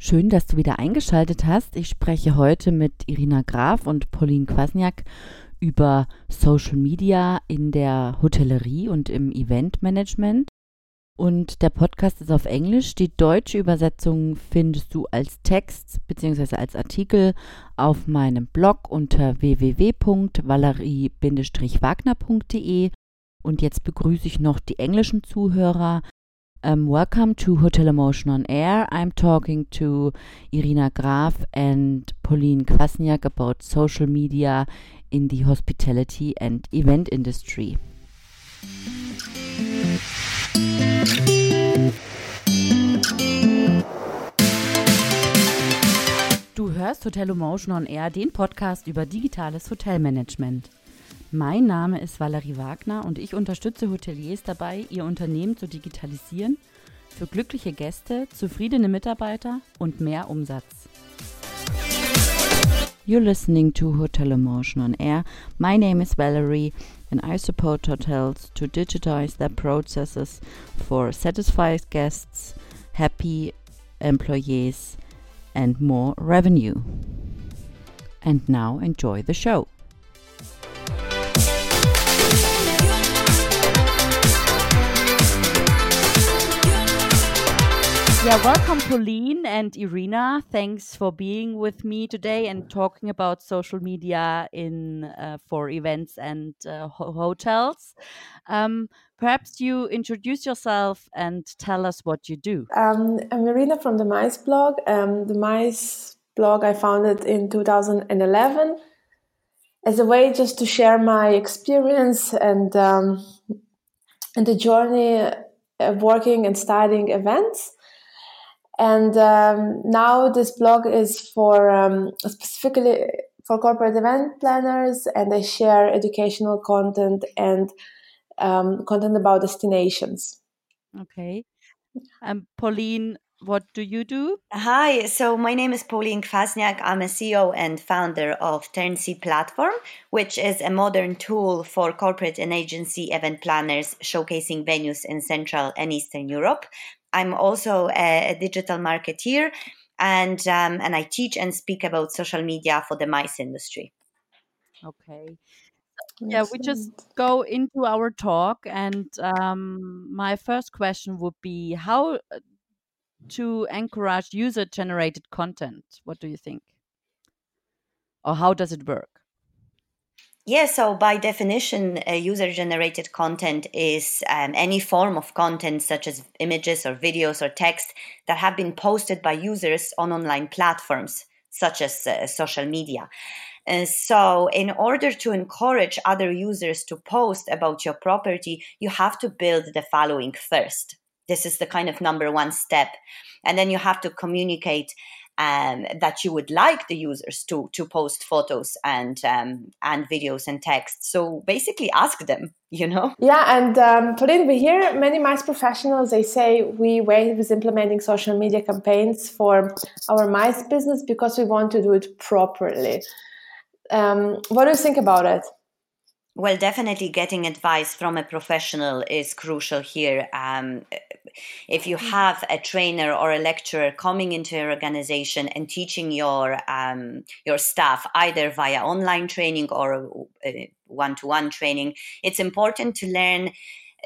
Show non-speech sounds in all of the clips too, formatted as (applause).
Schön, dass du wieder eingeschaltet hast. Ich spreche heute mit Irina Graf und Pauline Kwasniak über Social Media in der Hotellerie und im Eventmanagement. Und der Podcast ist auf Englisch. Die deutsche Übersetzung findest du als Text bzw. als Artikel auf meinem Blog unter www.valerie-wagner.de. Und jetzt begrüße ich noch die englischen Zuhörer. Um, welcome to Hotel Emotion on Air. I'm talking to Irina Graf and Pauline Kwasniak about social media in the hospitality and event industry. Du hörst Hotel Emotion on Air, den Podcast über digitales Hotelmanagement. Mein Name ist Valerie Wagner und ich unterstütze Hoteliers dabei, ihr Unternehmen zu digitalisieren für glückliche Gäste, zufriedene Mitarbeiter und mehr Umsatz. You're listening to Hotel Emotion on Air. My name is Valerie and I support hotels to digitize their processes for satisfied guests, happy employees and more revenue. And now enjoy the show. Yeah, welcome, Pauline and Irina. Thanks for being with me today and talking about social media in uh, for events and uh, ho hotels. Um, perhaps you introduce yourself and tell us what you do. Um, I'm Irina from the MICE blog. Um, the MICE blog I founded in 2011 as a way just to share my experience and um, and the journey of working and studying events and um, now this blog is for um, specifically for corporate event planners, and I share educational content and um, content about destinations. Okay. Um, Pauline, what do you do? Hi, so my name is Pauline Kwasniak. I'm a CEO and founder of Turnkey Platform, which is a modern tool for corporate and agency event planners showcasing venues in Central and Eastern Europe. I'm also a, a digital marketeer, and um, and I teach and speak about social media for the MICE industry. Okay. Yeah, we just go into our talk, and um, my first question would be how uh, to encourage user generated content. What do you think? Or how does it work? Yeah, so by definition, uh, user generated content is um, any form of content, such as images or videos or text, that have been posted by users on online platforms, such as uh, social media. And so, in order to encourage other users to post about your property, you have to build the following first. This is the kind of number one step. And then you have to communicate um, that you would like the users to to post photos and um, and videos and text. So basically, ask them. (laughs) You know. Yeah, and um, Pauline, we hear many MICE professionals. They say we wait with implementing social media campaigns for our MICE business because we want to do it properly. Um, what do you think about it? Well, definitely getting advice from a professional is crucial here. Um, if you mm. have a trainer or a lecturer coming into your organization and teaching your um, your staff either via online training or one to one training, it's important to learn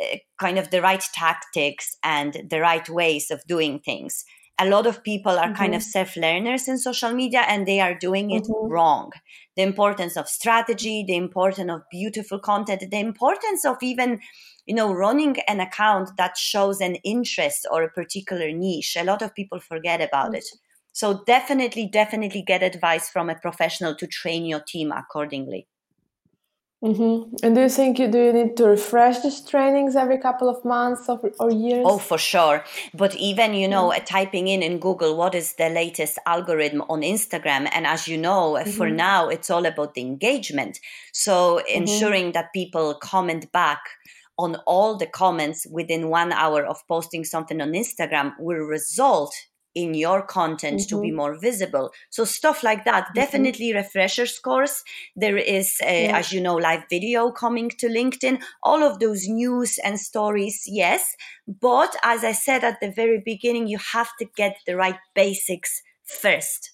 uh, kind of the right tactics and the right ways of doing things a lot of people are mm-hmm. kind of mm-hmm. self learners in social media and they are doing it mm-hmm. wrong. The importance of strategy, the importance of beautiful content, the importance of even you know running an account that shows an interest or a particular niche a lot of people forget about mm-hmm. it so definitely definitely get advice from a professional to train your team accordingly Mm-hmm. And do you think you do you need to refresh these trainings every couple of months or, or years? Oh, for sure. But even you know, mm-hmm. typing in in Google what is the latest algorithm on Instagram, and as you know, mm-hmm. for now it's all about the engagement. So mm-hmm. ensuring that people comment back on all the comments within one hour of posting something on Instagram will result in your content mm-hmm. to be mm-hmm. more visible so stuff like that mm-hmm. definitely refreshers course there is uh, yeah. as you know live video coming to linkedin all of those news and stories yes but as i said at the very beginning you have to get the right basics first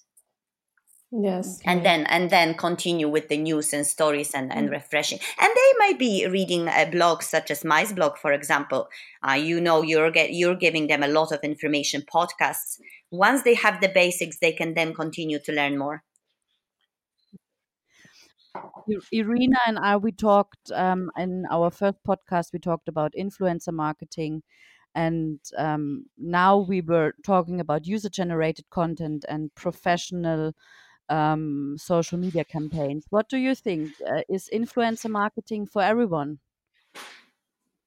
yes and then and then continue with the news and stories and, and mm. refreshing. And they might be reading a blog such as my blog for example. Uh, you know you're get you're giving them a lot of information podcasts. Once they have the basics they can then continue to learn more. Irina and I, we talked um, in our first podcast. We talked about influencer marketing, and um, now we were talking about user-generated content and professional um, social media campaigns. What do you think? Uh, is influencer marketing for everyone?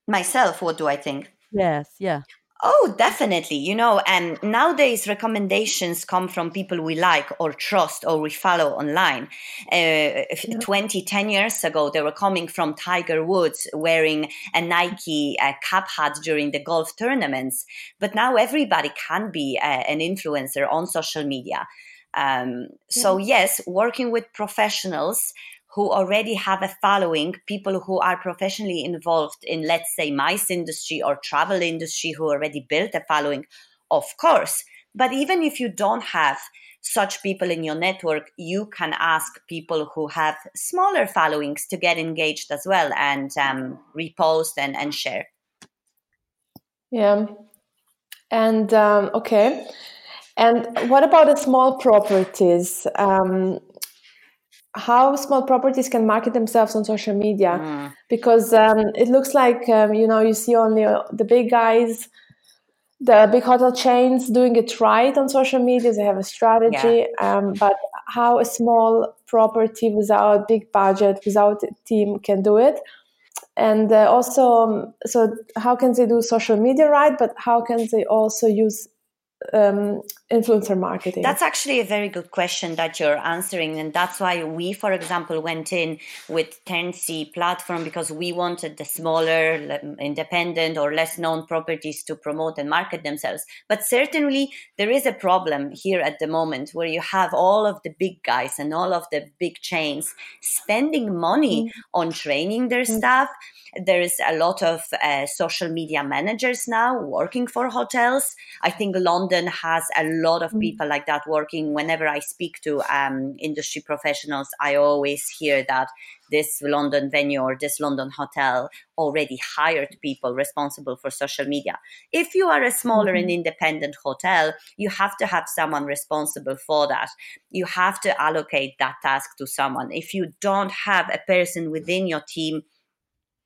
Myself, what do I think? Yes, yeah. Oh, definitely. You know, and um, nowadays recommendations come from people we like or trust or we follow online. Uh, yeah. 20, 10 years ago, they were coming from Tiger Woods wearing a Nike uh, cap hat during the golf tournaments. But now everybody can be uh, an influencer on social media. Um, so, yes, working with professionals who already have a following, people who are professionally involved in, let's say, MICE industry or travel industry who already built a following, of course. But even if you don't have such people in your network, you can ask people who have smaller followings to get engaged as well and um, repost and, and share. Yeah. And um, okay. And what about the small properties? Um, how small properties can market themselves on social media? Mm. Because um, it looks like um, you know you see only uh, the big guys, the big hotel chains doing it right on social media. They have a strategy, yeah. Um, but how a small property without big budget, without a team, can do it? and uh, also um, so how can they do social media right but how can they also use um, influencer marketing? That's actually a very good question that you're answering, and that's why we, for example, went in with Turnkey platform because we wanted the smaller, independent, or less known properties to promote and market themselves. But certainly, there is a problem here at the moment where you have all of the big guys and all of the big chains spending money mm-hmm. on training their mm-hmm. staff there is a lot of uh, social media managers now working for hotels. I think London has a lot of mm. people like that working. Whenever I speak to um, industry professionals, I always hear that this London venue or this London hotel already hired people responsible for social media. If you are a smaller mm-hmm. and independent hotel, you have to have someone responsible for that. You have to allocate that task to someone. If you don't have a person within your team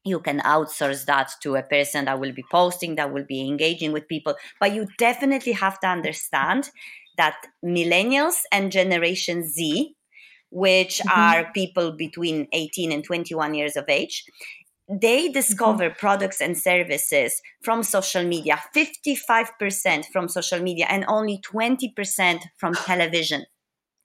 you can outsource that to a person that will be posting that will be engaging with people but you definitely have to understand that millennials and generation z which mm-hmm. are people between 18 and 21 years of age they mm-hmm. discover mm-hmm. products and services from social media 55% from social media and only 20% from television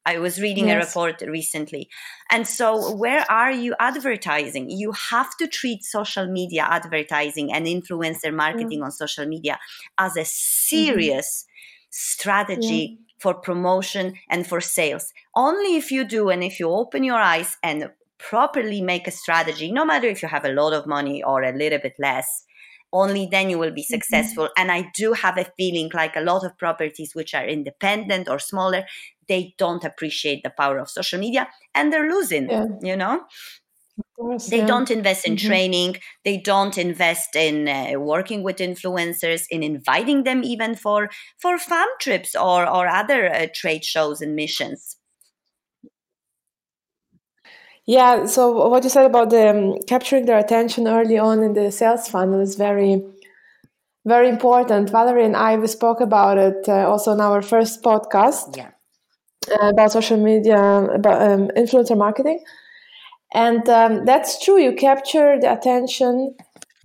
I was reading yes. a report recently. And so, where are you advertising? You have to treat social media advertising and influencer marketing mm. on social media as a serious mm-hmm. strategy yeah. for promotion and for sales. Only if you do and if you open your eyes and properly make a strategy, no matter if you have a lot of money or a little bit less, only then you will be mm-hmm. successful. Mm-hmm. And I do have a feeling like a lot of properties which are independent or smaller, they don't appreciate the power of social media and they're losing, yeah. you know? Course, they yeah. don't invest in mm-hmm. training they don't invest in uh, working with influencers in inviting them even for for fam trips or or other uh, trade shows and missions yeah. So what you said about the um, capturing their attention early on in the sales funnel is very, very important. Valerie and I we spoke about it uh, also in our first podcast. Yeah. Uh, about social media, about um, influencer marketing, and um, that's true. You capture the attention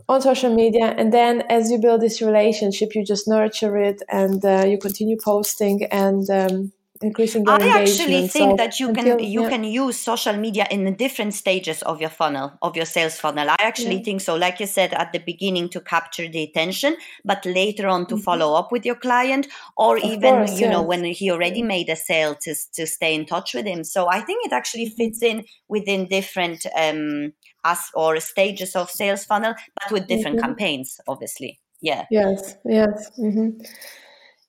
on social media, and then as you build this relationship, you just nurture it, and uh, you continue posting and um, increasing your I actually think so that you until, can you yeah. can use social media in the different stages of your funnel of your sales funnel. I actually yeah. think so. Like you said at the beginning to capture the attention, but later on to mm-hmm. follow up with your client, or of even course, you know when he already made a sale to to stay in touch with him. So I think it actually mm-hmm. fits in within different um as or stages of sales funnel, but with different mm-hmm. campaigns, obviously. Yeah. Yes. Yes. Mm-hmm.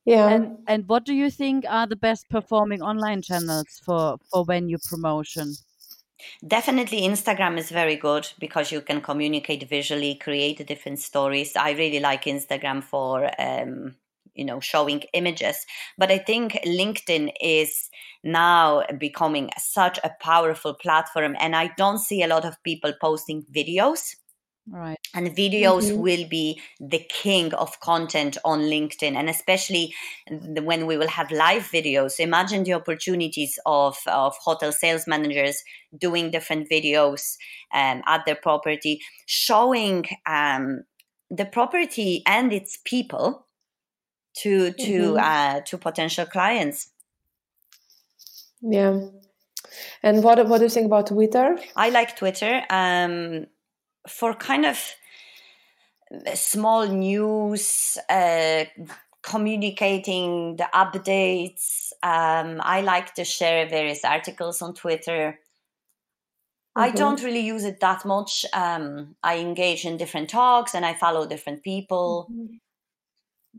Yeah. And, and what do you think are the best performing online channels for for venue promotion? Definitely, Instagram is very good because you can communicate visually, create different stories. I really like Instagram for um, you know showing images, but I think LinkedIn is now becoming such a powerful platform, and I don't see a lot of people posting videos Right. And videos mm-hmm. will be the king of content on LinkedIn, and especially when we will have live videos. Imagine the opportunities of, of hotel sales managers doing different videos um, at their property, showing um, the property and its people to to mm-hmm. uh, to potential clients. Yeah. And what what do you think about Twitter? I like Twitter. Um, for kind of small news, uh, communicating the updates. Um, I like to share various articles on Twitter. Mm-hmm. I don't really use it that much. Um, I engage in different talks and I follow different people. Mm-hmm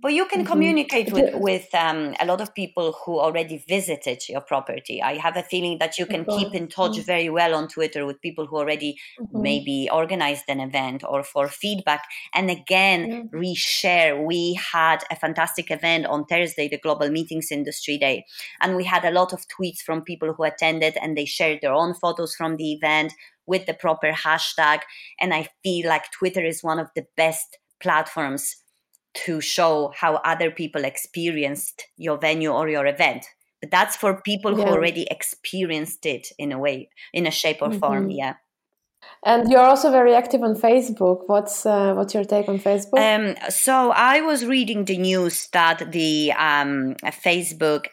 but you can mm-hmm. communicate with with um, a lot of people who already visited your property. I have a feeling that you can keep in touch mm-hmm. very well on twitter with people who already mm-hmm. maybe organized an event or for feedback. And again reshare. We had a fantastic event on thursday the global meetings industry day. And we had a lot of tweets from people who attended and they shared their own photos from the event with the proper hashtag. And i feel like twitter is one of the best platforms to show how other people experienced your venue or your event but that's for people yeah. who already experienced it in a way in a shape or mm-hmm. form yeah and you're also very active on Facebook. What's uh, what's your take on Facebook? Um, so I was reading the news that the um, Facebook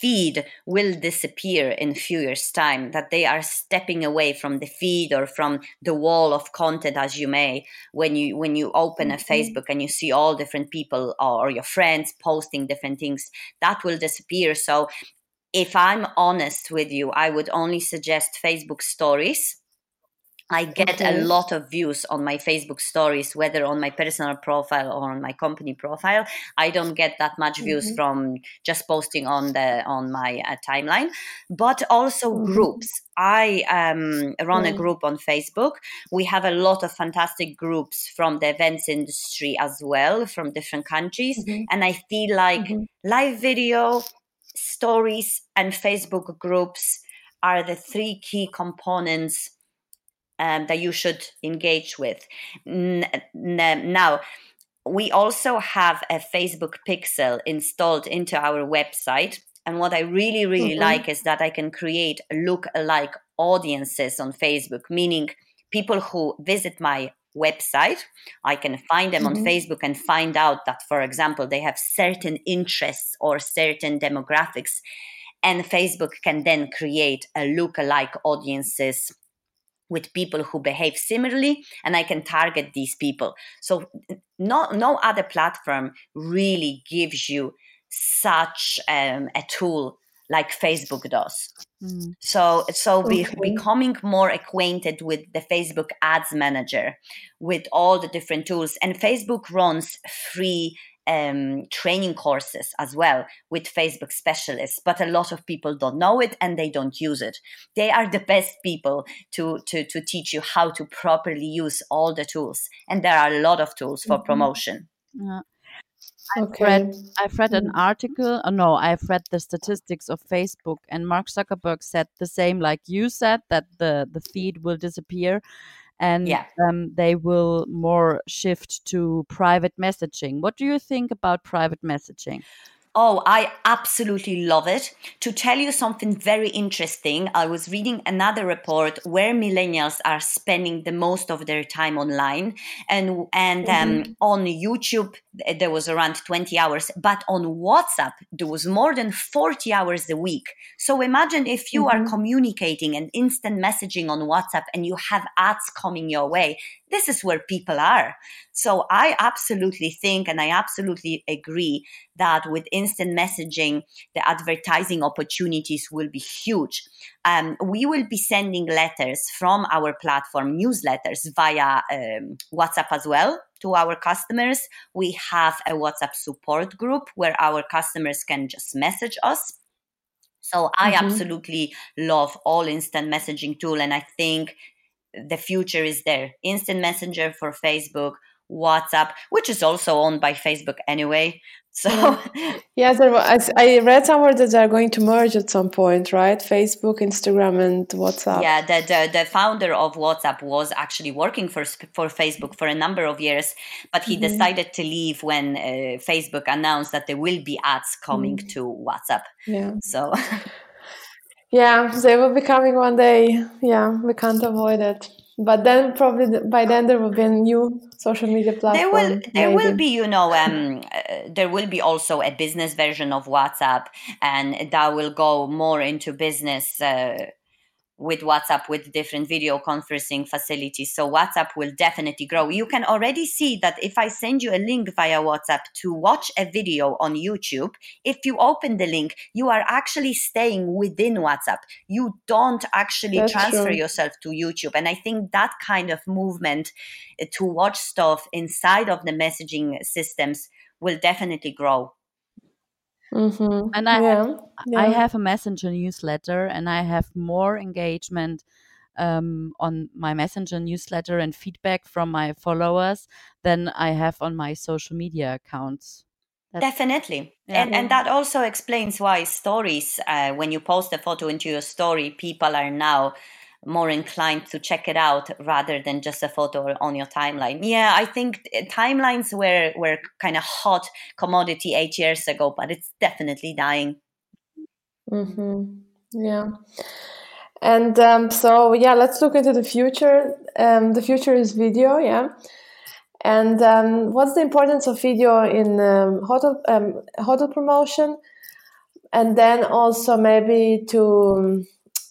feed will disappear in a few years time that they are stepping away from the feed or from the wall of content as you may when you when you open a mm-hmm. facebook and you see all different people or your friends posting different things that will disappear so if i'm honest with you i would only suggest facebook stories I get okay. a lot of views on my Facebook stories, whether on my personal profile or on my company profile. I don't get that much views mm-hmm. from just posting on the on my uh, timeline, but also mm-hmm. groups. I um, run a group on Facebook. We have a lot of fantastic groups from the events industry as well, from different countries, mm-hmm. and I feel like mm-hmm. live video, stories, and Facebook groups are the three key components um, that you should engage with. Now, we also have a Facebook pixel installed into our website. And what I really, really mm-hmm. like is that I can create look-alike audiences on Facebook, meaning people who visit my website. I can find them mm-hmm. on Facebook and find out that, for example, they have certain interests or certain demographics. And Facebook can then create a look-alike audiences with people who behave similarly and i can target these people so no no other platform really gives you such um, a tool like facebook does mm. so so okay. be, becoming more acquainted with the facebook ads manager with all the different tools and facebook runs free um, training courses as well with Facebook specialists, but a lot of people don't know it and they don't use it. They are the best people to, to, to teach you how to properly use all the tools. And there are a lot of tools for mm-hmm. promotion. Yeah. I've okay. read I've read an mm. article. Oh no, I've read the statistics of Facebook, and Mark Zuckerberg said the same, like you said, that the the feed will disappear, and yeah. um, they will more shift to private messaging. What do you think about private messaging? Oh, I absolutely love it. To tell you something very interesting, I was reading another report where millennials are spending the most of their time online, and and um, mm-hmm. um, on YouTube there was around twenty hours, but on WhatsApp there was more than forty hours a week. So imagine if you mm-hmm. are communicating and instant messaging on WhatsApp, and you have ads coming your way this is where people are. So I absolutely think and I absolutely agree that with instant messaging, the advertising opportunities will be huge. Um, we will be sending letters from our platform, newsletters via um, WhatsApp as well to our customers. We have a WhatsApp support group where our customers can just message us. So I mm-hmm. absolutely love all instant messaging tool and I think the future is there. Instant Messenger for Facebook, WhatsApp, which is also owned by Facebook anyway. So yes, I read somewhere that they're going to merge at some point, right? Facebook, Instagram, and WhatsApp. Yeah, the, the, the founder of WhatsApp was actually working for for Facebook for a number of years, but he mm-hmm. decided to leave when uh, Facebook announced that there will be ads coming mm. to WhatsApp. Yeah. So. (laughs) Yeah, they will be coming one day. Yeah, we can't avoid it. But then probably by then there will be a new social media platform. There will there maybe. will be you know um, uh, there will be also a business version of WhatsApp, and that will go more into business. Uh, with WhatsApp with different video conferencing facilities. So WhatsApp will definitely grow. You can already see that if I send you a link via WhatsApp to watch a video on YouTube, if you open the link, you are actually staying within WhatsApp. You don't actually That's transfer true. yourself to YouTube. And I think that kind of movement uh, to watch stuff inside of the messaging systems will definitely grow. Mm-hmm. And I, yeah. Have, yeah. I have a messenger newsletter and I have more engagement um, on my messenger newsletter and feedback from my followers than I have on my social media accounts. That's, Definitely. Yeah. And, and that also explains why stories, uh, when you post a photo into your story, people are now more inclined to check it out rather than just a photo on your timeline. Yeah, I think timelines were were kind of hot commodity eight years ago, but it's definitely dying. Mm-hmm. Yeah. And um, so, yeah, let's look into the future. Um, the future is video, yeah. And um, what's the importance of video in um, hotel um, hotel promotion? And then also maybe to um,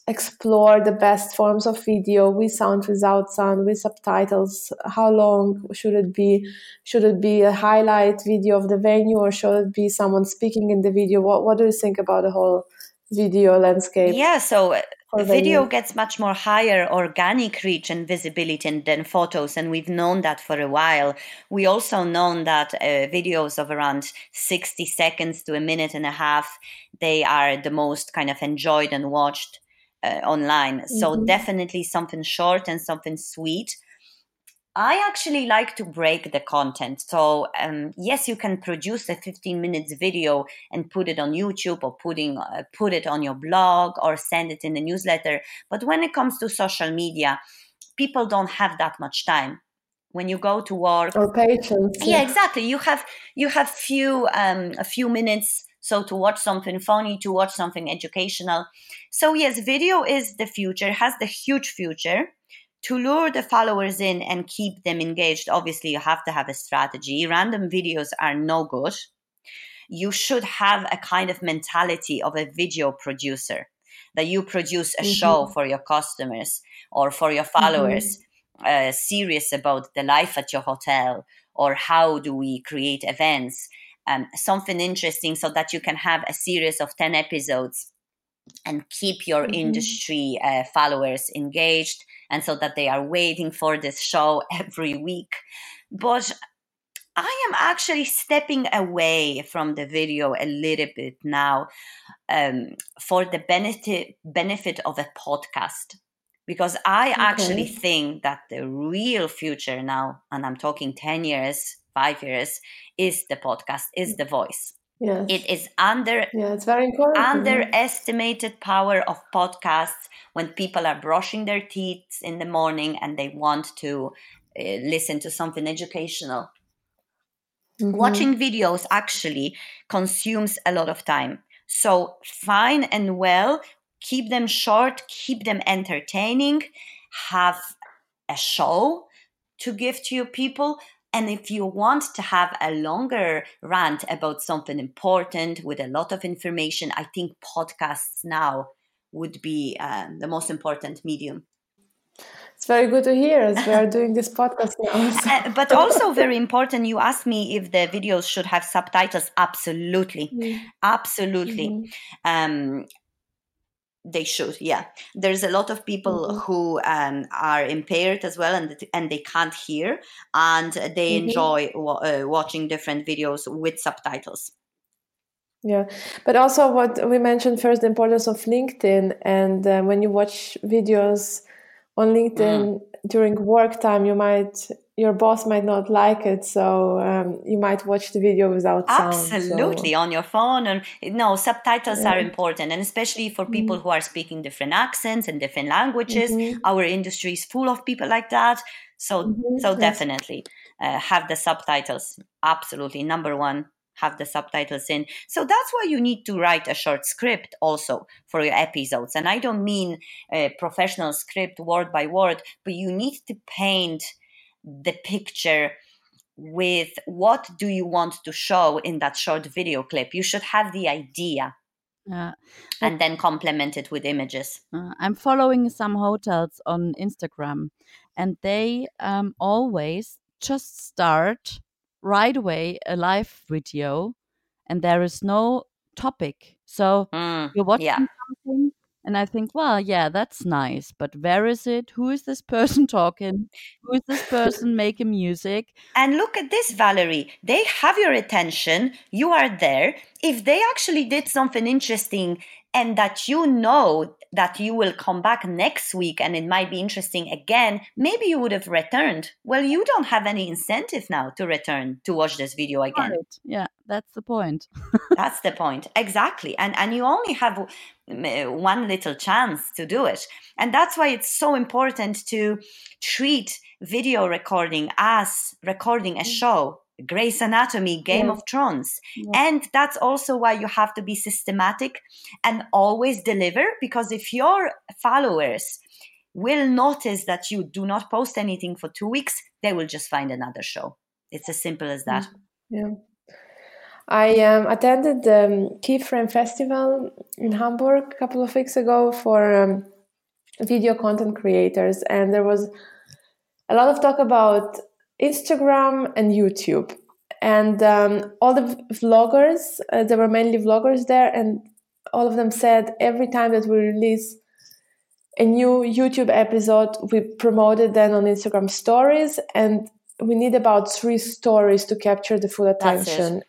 explore the best forms of video with sound without sound with subtitles. How long should it be? Should it be a highlight video of the venue or should it be someone speaking in the video? What, what do you think about the whole video landscape yeah so uh, video gets much more higher organic reach and visibility than photos and we've known that for a while. We also known that uh, videos of around 60 seconds to a minute and a half they are the most kind of enjoyed and watched uh, online. Mm-hmm. So definitely something short and something sweet. I actually like to break the content. So um, yes, you can produce a 15 minutes video and put it on YouTube or putting uh, put it on your blog or send it in the newsletter. But when it comes to social media, people don't have that much time. When you go to work or patience, yeah, exactly. You have you have few um, a few minutes so to watch something funny, to watch something educational. So yes, video is the future, has the huge future. To lure the followers in and keep them engaged, obviously you have to have a strategy. Random videos are no good. You should have a kind of mentality of a video producer that you produce a mm-hmm. show for your customers or for your followers, mm-hmm. uh, serious about the life at your hotel or how do we create events um, something interesting so that you can have a series of 10 episodes and keep your mm-hmm. industry uh, followers engaged and so that they are waiting for this show (laughs) every week but I am actually stepping away from the video a little bit now um, for the benefit benefit of a podcast because I okay. actually think that the real future now, and I'm talking ten years five years is the podcast, is the voice. Yes. It is under yeah, it's very underestimated power of podcasts when people are brushing their teeth in the morning and they want to uh, listen to something educational. Mm-hmm. Watching videos actually consumes a lot of time. So, fine and well, keep them short, keep them entertaining, have a show to give to your people. And if you want to have a longer rant about something important with a lot of information, I think podcasts now would be uh, the most important medium. It's very good to hear as we are (laughs) doing this podcast now. uh, but also very important, you asked me if the videos should have subtitles. Absolutely. Mm. Absolutely. Mm-hmm. Um, they should yeah there's a lot of people mm-hmm. who um, are impaired as well and and they can't hear and they mm-hmm. enjoy uh, watching different videos with subtitles yeah but also what we mentioned first the importance of linkedin and uh, when you watch videos on linkedin mm. during work time you might your boss might not like it so um, you might watch the video without sound absolutely so. on your phone and no subtitles yeah. are important and especially for people mm-hmm. who are speaking different accents and different languages mm-hmm. our industry is full of people like that so mm-hmm. so definitely uh, have the subtitles absolutely number one have the subtitles in. So that's why you need to write a short script also for your episodes. And I don't mean a professional script word by word, but you need to paint the picture with what do you want to show in that short video clip. You should have the idea. Uh, and then complement it with images. Uh, I'm following some hotels on Instagram, and they um, always just start right away a live video and there is no topic. So mm, you're watching yeah. something and I think, well, yeah, that's nice, but where is it? Who is this person (laughs) talking? Who is this person making music? And look at this, Valerie. They have your attention. You are there. If they actually did something interesting and that you know that you will come back next week and it might be interesting again, maybe you would have returned. Well, you don't have any incentive now to return to watch this video again. Right. Yeah, that's the point. (laughs) that's the point. Exactly. And and you only have one little chance to do it. And that's why it's so important to treat video recording as recording a mm. show Grey's Anatomy, Game yeah. of Thrones. Yeah. And that's also why you have to be systematic and always deliver because if your followers will notice that you do not post anything for two weeks, they will just find another show. It's as simple as that. Yeah. I um, attended the um, Keyframe Festival in Hamburg a couple of weeks ago for um, video content creators, and there was a lot of talk about Instagram and YouTube. And um, all the vloggers, uh, there were mainly vloggers there, and all of them said every time that we release a new YouTube episode, we promote it then on Instagram stories, and we need about three stories to capture the full attention.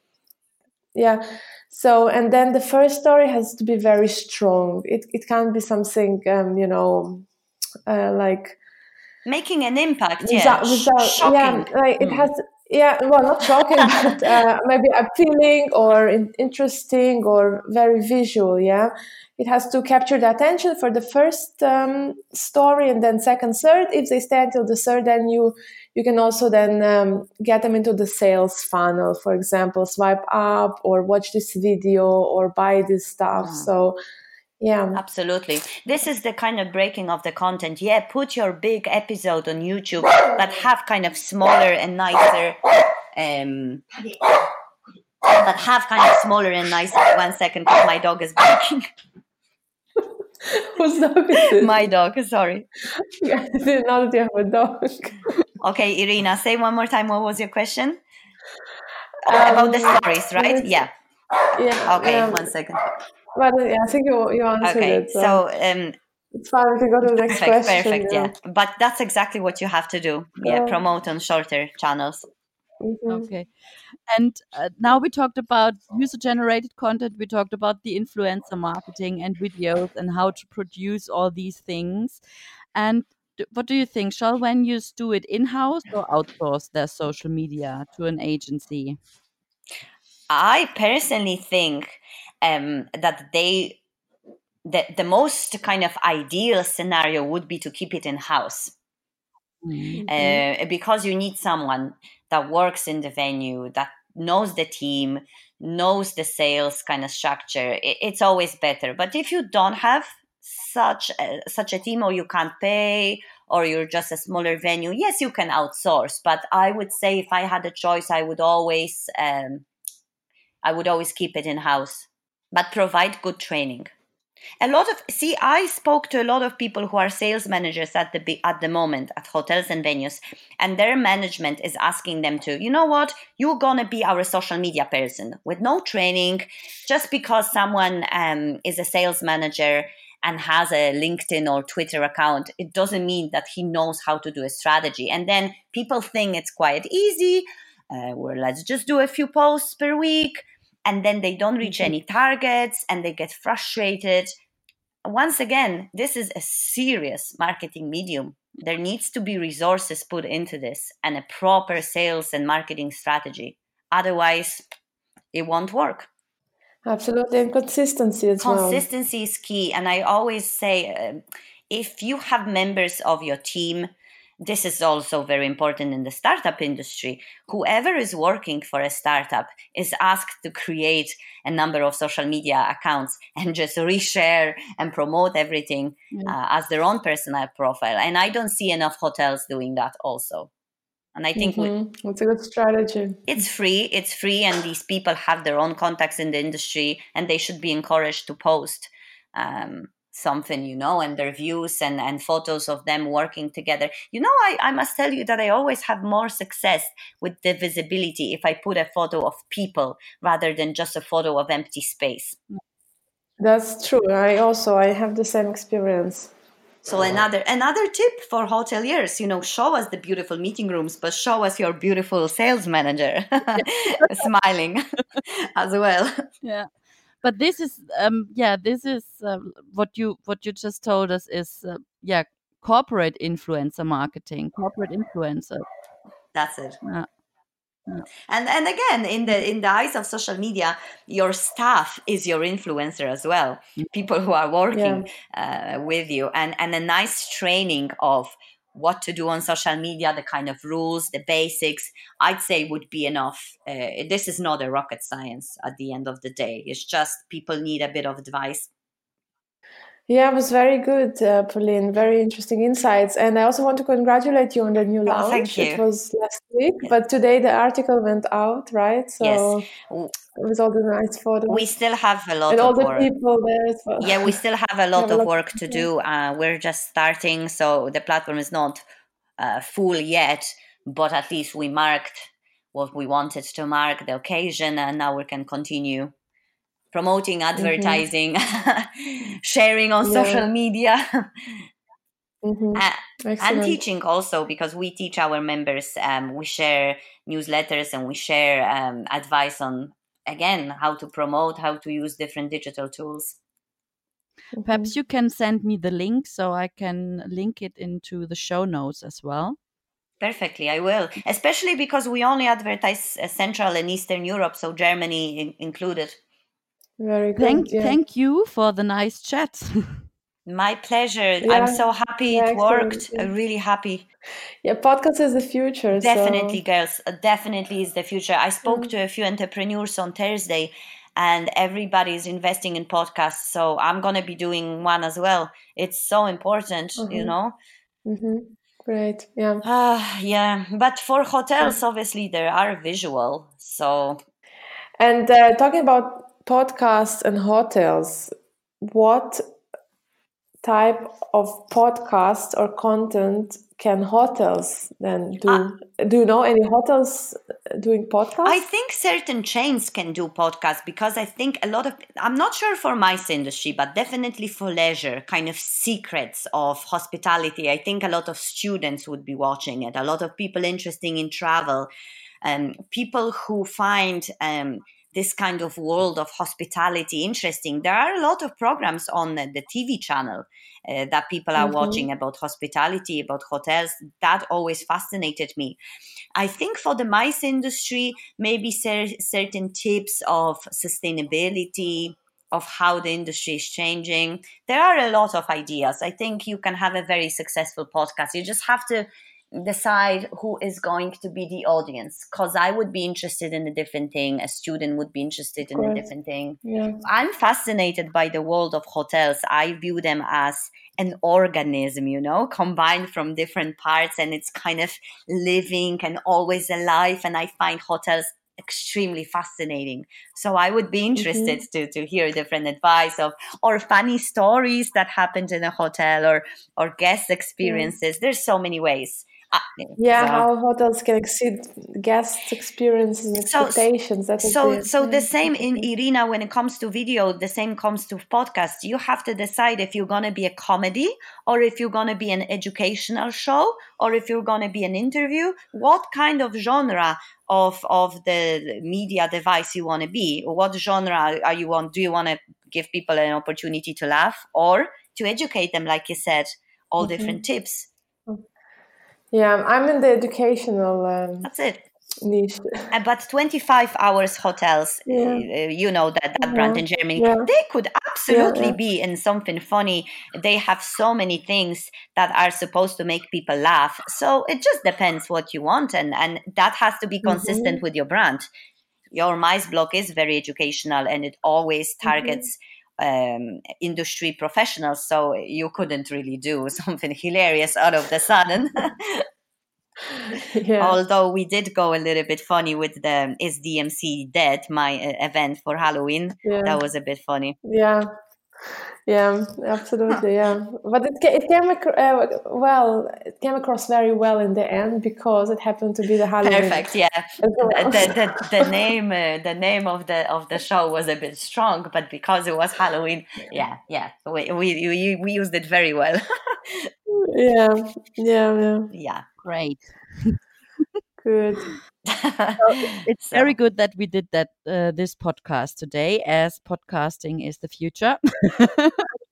Yeah. So, and then the first story has to be very strong. It, it can't be something, um, you know, uh, like making an impact yeah without, shocking. yeah like it mm. has yeah well not shocking (laughs) but uh, maybe appealing or in, interesting or very visual yeah it has to capture the attention for the first um, story and then second third if they stay until the third then you you can also then um, get them into the sales funnel for example swipe up or watch this video or buy this stuff mm. so yeah absolutely this is the kind of breaking of the content yeah put your big episode on youtube but have kind of smaller and nicer um but have kind of smaller and nicer one second because my dog is barking Whose dog is it? My dog, sorry. Yeah, I didn't know that you have a dog. okay, Irina, say one more time what was your question? Um, About the stories, right? Yeah. Yeah. Okay, yeah. one second. But yeah, I think you, you answered okay, it. So, so um, it's fine. We can go to the next perfect, question. Perfect. Yeah. yeah. but that's exactly what you have to do. Yeah, promote on shorter channels. Mm-hmm. Okay. And uh, now we talked about user generated content. We talked about the influencer marketing and videos and how to produce all these things. And what do you think? Shall when venues do it in house or outsource their social media to an agency? I personally think um, that they the, the most kind of ideal scenario would be to keep it in house mm-hmm. uh, because you need someone that works in the venue that knows the team, knows the sales kind of structure, it, it's always better. But if you don't have such a, such a team, or you can't pay, or you're just a smaller venue, yes, you can outsource. But I would say if I had a choice, I would always um, I would always keep it in house, but provide good training. A lot of see i spoke to a lot of people who are sales managers at the at the moment at hotels and venues and their management is asking them to you know what? You're gonna be our social media person with no training. Just because someone um, is a sales manager and has a linkedin or twitter account it doesn't mean that he knows how to do a strategy. And then people think it's quite easy. Uh, where let's just do a few posts per week and then they don't reach mm-hmm. any targets and they get frustrated. Once again, this is a serious marketing medium. There needs to be resources put into this and a proper sales and marketing strategy. Otherwise, it won't work. Absolutely, and consistency as consistency well. Consistency is key. And I always say uh, if you have members of your team this is also very important in the startup industry. Whoever is working for a startup is asked to create a number of social media accounts (laughs) and just reshare and promote everything uh, as their own personal profile. And I don't see enough hotels doing that also. And I think mm-hmm. we, it's a good strategy. It's free. It's free, and these people have their own contacts in the industry, and they should be encouraged to post. Um, something you know and their views and, and photos of them working together. You know I, I must tell you that i always have more success with the visibility if i put a photo of people rather than just a photo of empty space. That's true. I also i have the same experience. So another another tip for hoteliers, you know, show us the beautiful meeting rooms, but show us your beautiful sales manager (laughs) smiling (laughs) as well. Yeah but this is um yeah this is uh, what you what you just told us is uh, yeah corporate influencer marketing corporate influencer that's it yeah. Yeah. And and again, in the in the eyes of social media, your staff is your influencer as well. Mm. People who are working yeah. uh, with you, and and a nice training of what to do on social media, the kind of rules, the basics, I'd say would be enough. Uh, this is not a rocket science at the end of the day. It's just people need a bit of advice. Yeah, it was very good, uh, Pauline. Very interesting insights. And I also want to congratulate you on the new launch. Oh, thank you. It was last week, yeah. but today the article went out, right? So yes. with all the nice photos. We still have a lot and all the people there. Yeah, we still have a (laughs) lot of work to do. Uh, we're just starting, so the platform is not uh, full yet, but at least we marked what we wanted to mark, the occasion, and now we can continue promoting mm-hmm. advertising mm-hmm. (laughs) sharing on yeah. social media mm-hmm. (laughs) uh, and teaching also because we teach our members um, we share newsletters and we share um, advice on again how to promote how to use different digital tools mm-hmm. perhaps you can send me the link so i can link it into the show notes as well Perfectly, I will. Especially because we only advertise uh, Central and Eastern Europe, so Germany in- included. Very good. Thank, yeah. thank you for the nice chat. (laughs) My pleasure. Yeah. I'm so happy yeah, it worked. Yeah. really happy. Yeah, podcast is the future. Definitely, so. girls. Definitely is the future. I spoke mm. to a few entrepreneurs on Thursday, and everybody is investing in podcasts. So I'm gonna be doing one as well. It's so important, mm-hmm. you know. Mm-hmm. Great. Yeah. Uh, (sighs) yeah. But for hotels, obviously, there are visual. So. And uh, talking about podcasts and hotels, what type of podcast or content can hotels then do? Uh, do you know any hotels doing podcasts? I think certain chains can do podcasts because I think a lot of, I'm not sure for MICE industry, but definitely for leisure, kind of secrets of hospitality. I think a lot of students would be watching it, a lot of people interested in travel, um, people who find, um, this kind of world of hospitality interesting. There are a lot of programs on the TV channel uh, that people are mm-hmm. watching about hospitality, about hotels. That always fascinated me. I think for the MICE industry, maybe cer- certain tips of sustainability, of how the industry is changing. There are a lot of ideas. I think you can have a very successful podcast. You just have to decide who is going to be the audience because I would be interested in a different thing. A student would be interested in a different thing. Yeah. I'm fascinated by the world of hotels. I view them as an organism, you know, combined from different parts and it's kind of living and always alive. And I find hotels extremely fascinating. So I would be interested mm-hmm. to to hear different advice of or funny stories that happened in a hotel or or guest experiences. Yeah. There's so many ways. Uh, yeah, so. how hotels can exceed guest experiences and expectations. So, so, so the same in Irina when it comes to video, the same comes to podcast. You have to decide if you're gonna be a comedy or if you're gonna be an educational show or if you're gonna be an interview. What kind of genre of of the media device you want to be? What genre are you want? Do you want to give people an opportunity to laugh or to educate them, like you said, all mm-hmm. different tips? Yeah, I'm in the educational. Um, That's it. Niche. Uh, but 25 hours hotels, yeah. uh, you know that, that yeah. brand in Germany, yeah. they could absolutely be in something funny. They have so many things that are supposed to make people laugh. So it just depends what you want, and, and that has to be consistent mm-hmm. with your brand. Your MICE blog is very educational and it always mm-hmm. targets. Mm-hmm um, industry professionals, so you couldn't really do (laughs) something hilarious out of the sudden. (laughs) yeah. Although we did go a little bit funny with the is DMC dead my uh, event for Halloween. Yeah. That was a bit funny. Yeah, yeah, absolutely. Yeah, but it it came ac- uh, well. It came across very well in the end because it happened to be the Halloween. Perfect. Yeah. Well. the, the, the name uh, the name of the of the show was a bit strong, but because it was Halloween, yeah, yeah, we we we, we used it very well. (laughs) yeah, yeah, yeah. Yeah. Great. Good. (laughs) it's so. very good that we did that uh, this podcast today, as podcasting is the future. (laughs)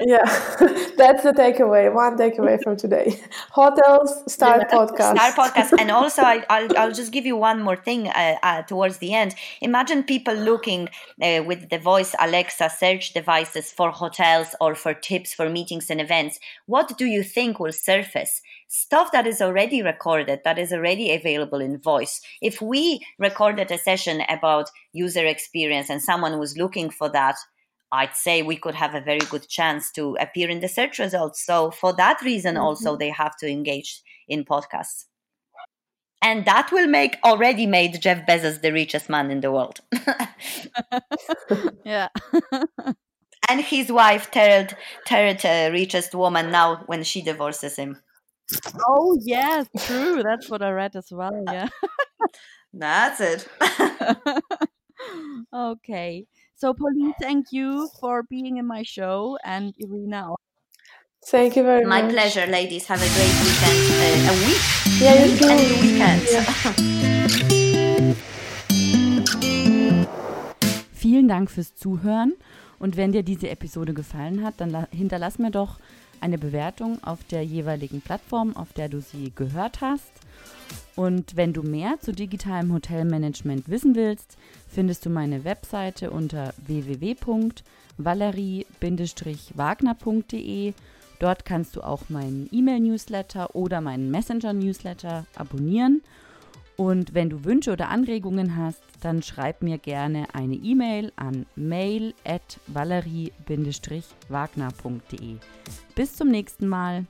yeah, (laughs) that's the takeaway. One takeaway from today: (laughs) hotels start podcast. Start podcast, (laughs) and also I, will I'll just give you one more thing uh, uh, towards the end. Imagine people looking uh, with the voice Alexa search devices for hotels or for tips for meetings and events. What do you think will surface? stuff that is already recorded, that is already available in voice. If we recorded a session about user experience and someone was looking for that, I'd say we could have a very good chance to appear in the search results. So for that reason, mm-hmm. also they have to engage in podcasts. And that will make already made Jeff Bezos the richest man in the world. (laughs) yeah. (laughs) and his wife, third, third uh, richest woman now when she divorces him. Oh yes, true. That's what I read as well. Yeah. (laughs) That's it. okay. So Pauline, thank you for being in my show and Irina. Thank you very my much. My pleasure, ladies. Have a great weekend. Uh, a week. Yeah, you too. And weekend. Ja. (laughs) Vielen Dank fürs Zuhören. Und wenn dir diese Episode gefallen hat, dann hinterlass mir doch eine Bewertung auf der jeweiligen Plattform, auf der du sie gehört hast. Und wenn du mehr zu digitalem Hotelmanagement wissen willst, findest du meine Webseite unter www.valerie-wagner.de. Dort kannst du auch meinen E-Mail-Newsletter oder meinen Messenger-Newsletter abonnieren. Und wenn du Wünsche oder Anregungen hast, dann schreib mir gerne eine E-Mail an mail@valerie-wagner.de. Bis zum nächsten Mal.